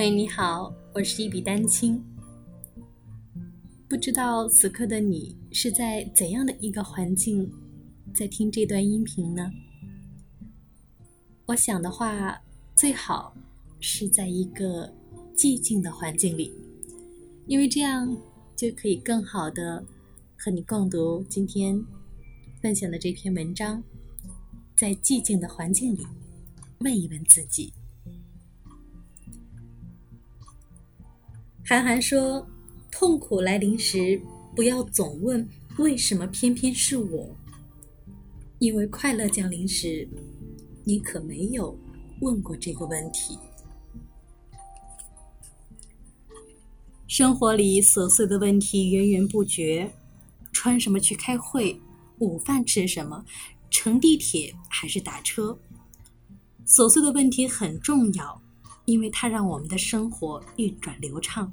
喂，你好，我是一笔丹青。不知道此刻的你是在怎样的一个环境，在听这段音频呢？我想的话，最好是在一个寂静的环境里，因为这样就可以更好的和你共读今天分享的这篇文章。在寂静的环境里，问一问自己。韩寒说：“痛苦来临时，不要总问为什么偏偏是我，因为快乐降临时，你可没有问过这个问题。生活里琐碎的问题源源不绝：穿什么去开会？午饭吃什么？乘地铁还是打车？琐碎的问题很重要。”因为它让我们的生活运转流畅。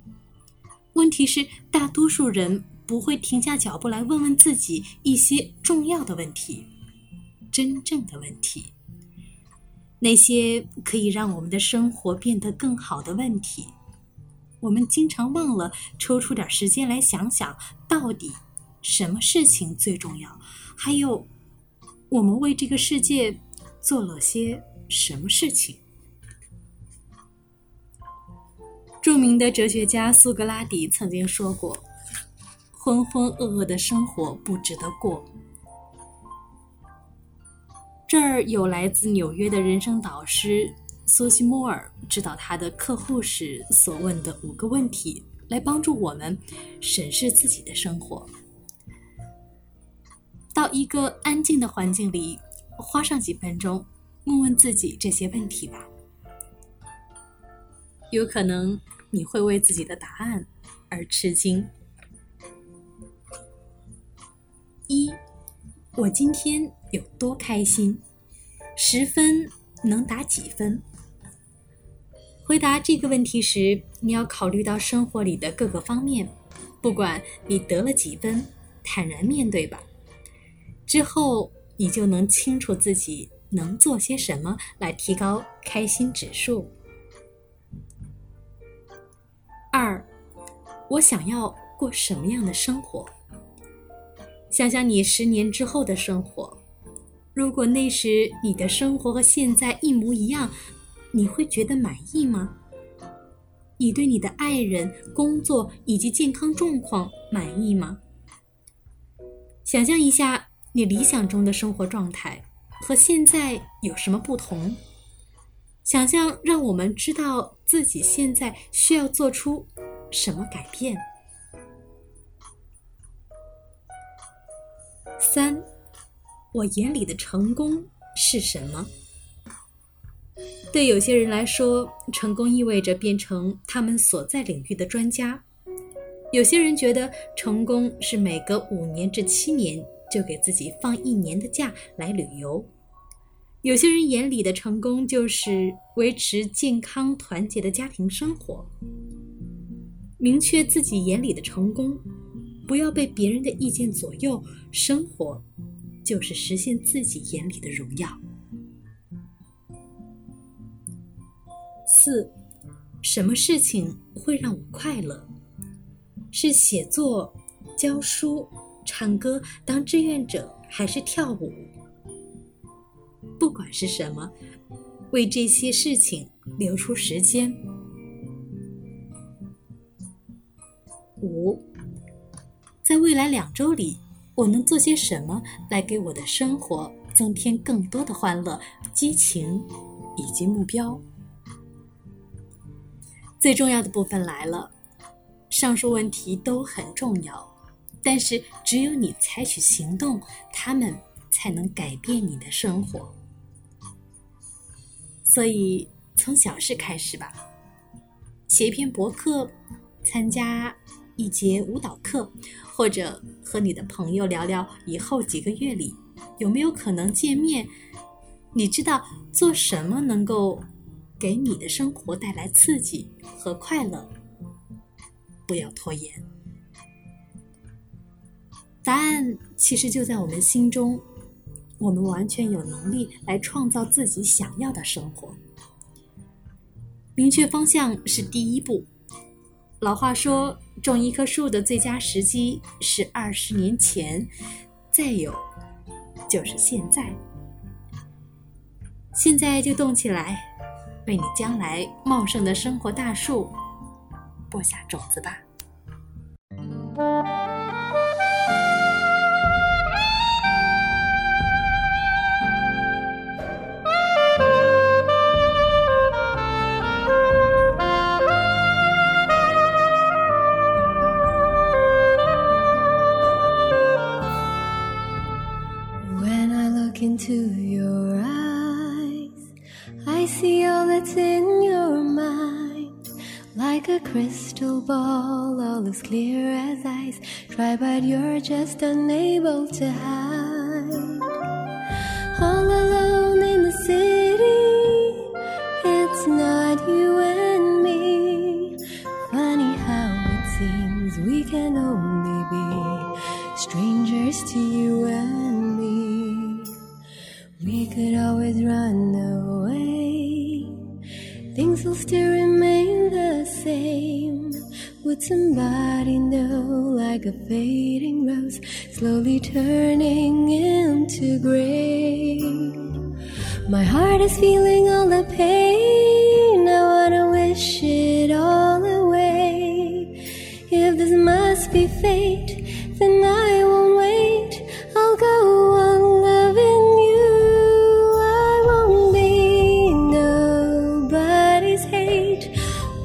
问题是，大多数人不会停下脚步来问问自己一些重要的问题，真正的问题，那些可以让我们的生活变得更好的问题。我们经常忘了抽出点时间来想想，到底什么事情最重要，还有我们为这个世界做了些什么事情。著名的哲学家苏格拉底曾经说过：“浑浑噩噩的生活不值得过。”这儿有来自纽约的人生导师苏西莫尔指导他的客户时所问的五个问题，来帮助我们审视自己的生活。到一个安静的环境里，花上几分钟，问问自己这些问题吧。有可能。你会为自己的答案而吃惊。一，我今天有多开心？十分能打几分？回答这个问题时，你要考虑到生活里的各个方面。不管你得了几分，坦然面对吧。之后，你就能清楚自己能做些什么来提高开心指数。二，我想要过什么样的生活？想想你十年之后的生活，如果那时你的生活和现在一模一样，你会觉得满意吗？你对你的爱人、工作以及健康状况满意吗？想象一下你理想中的生活状态和现在有什么不同？想象让我们知道自己现在需要做出什么改变。三，我眼里的成功是什么？对有些人来说，成功意味着变成他们所在领域的专家；有些人觉得成功是每隔五年至七年就给自己放一年的假来旅游。有些人眼里的成功就是维持健康团结的家庭生活。明确自己眼里的成功，不要被别人的意见左右，生活就是实现自己眼里的荣耀。四，什么事情会让我快乐？是写作、教书、唱歌、当志愿者，还是跳舞？不管是什么，为这些事情留出时间。五，在未来两周里，我能做些什么来给我的生活增添更多的欢乐、激情以及目标？最重要的部分来了，上述问题都很重要，但是只有你采取行动，他们才能改变你的生活。所以，从小事开始吧，写一篇博客，参加一节舞蹈课，或者和你的朋友聊聊以后几个月里有没有可能见面。你知道做什么能够给你的生活带来刺激和快乐？不要拖延，答案其实就在我们心中。我们完全有能力来创造自己想要的生活。明确方向是第一步。老话说，种一棵树的最佳时机是二十年前，再有就是现在。现在就动起来，为你将来茂盛的生活大树播下种子吧。Crystal ball, all as clear as ice. Try, but you're just unable to hide. All alone in the city, it's not you and me. Funny how it seems we can only be strangers to you and me. We could always run away. Things will still remain Would somebody know, like a fading rose, slowly turning into gray? My heart is feeling all the pain. I wanna wish it all away. If this must be fate, then I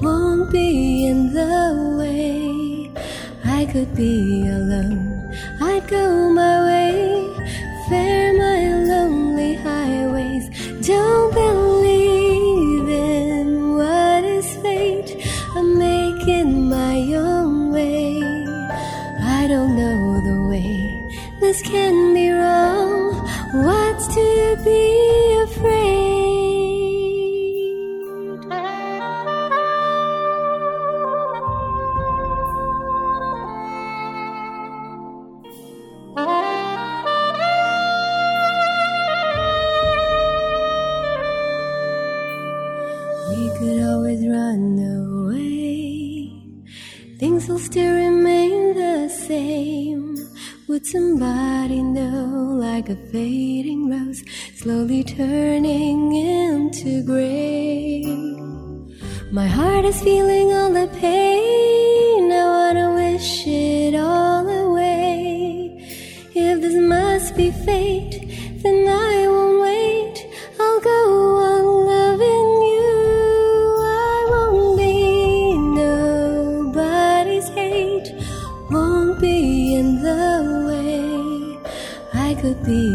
Won't be in the way. I could be alone. I'd go my way. Fare Would somebody know, like a fading rose, slowly turning into gray? My heart is feeling all the pain. I wanna wish it all away. If this must be fate, be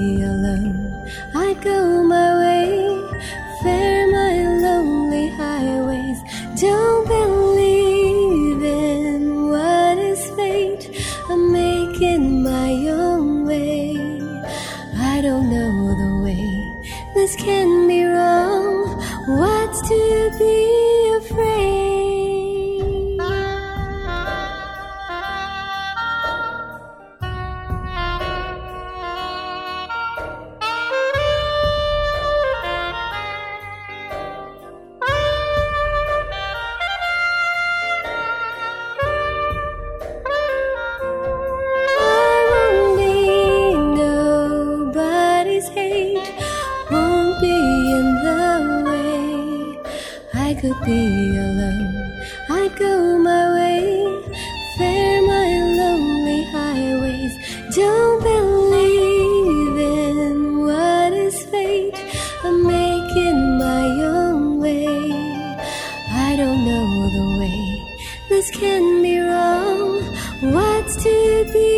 could be alone, I go my way, fare my lonely highways. Don't believe in what is fate, I'm making my own way. I don't know the way, this can be wrong. What's to be?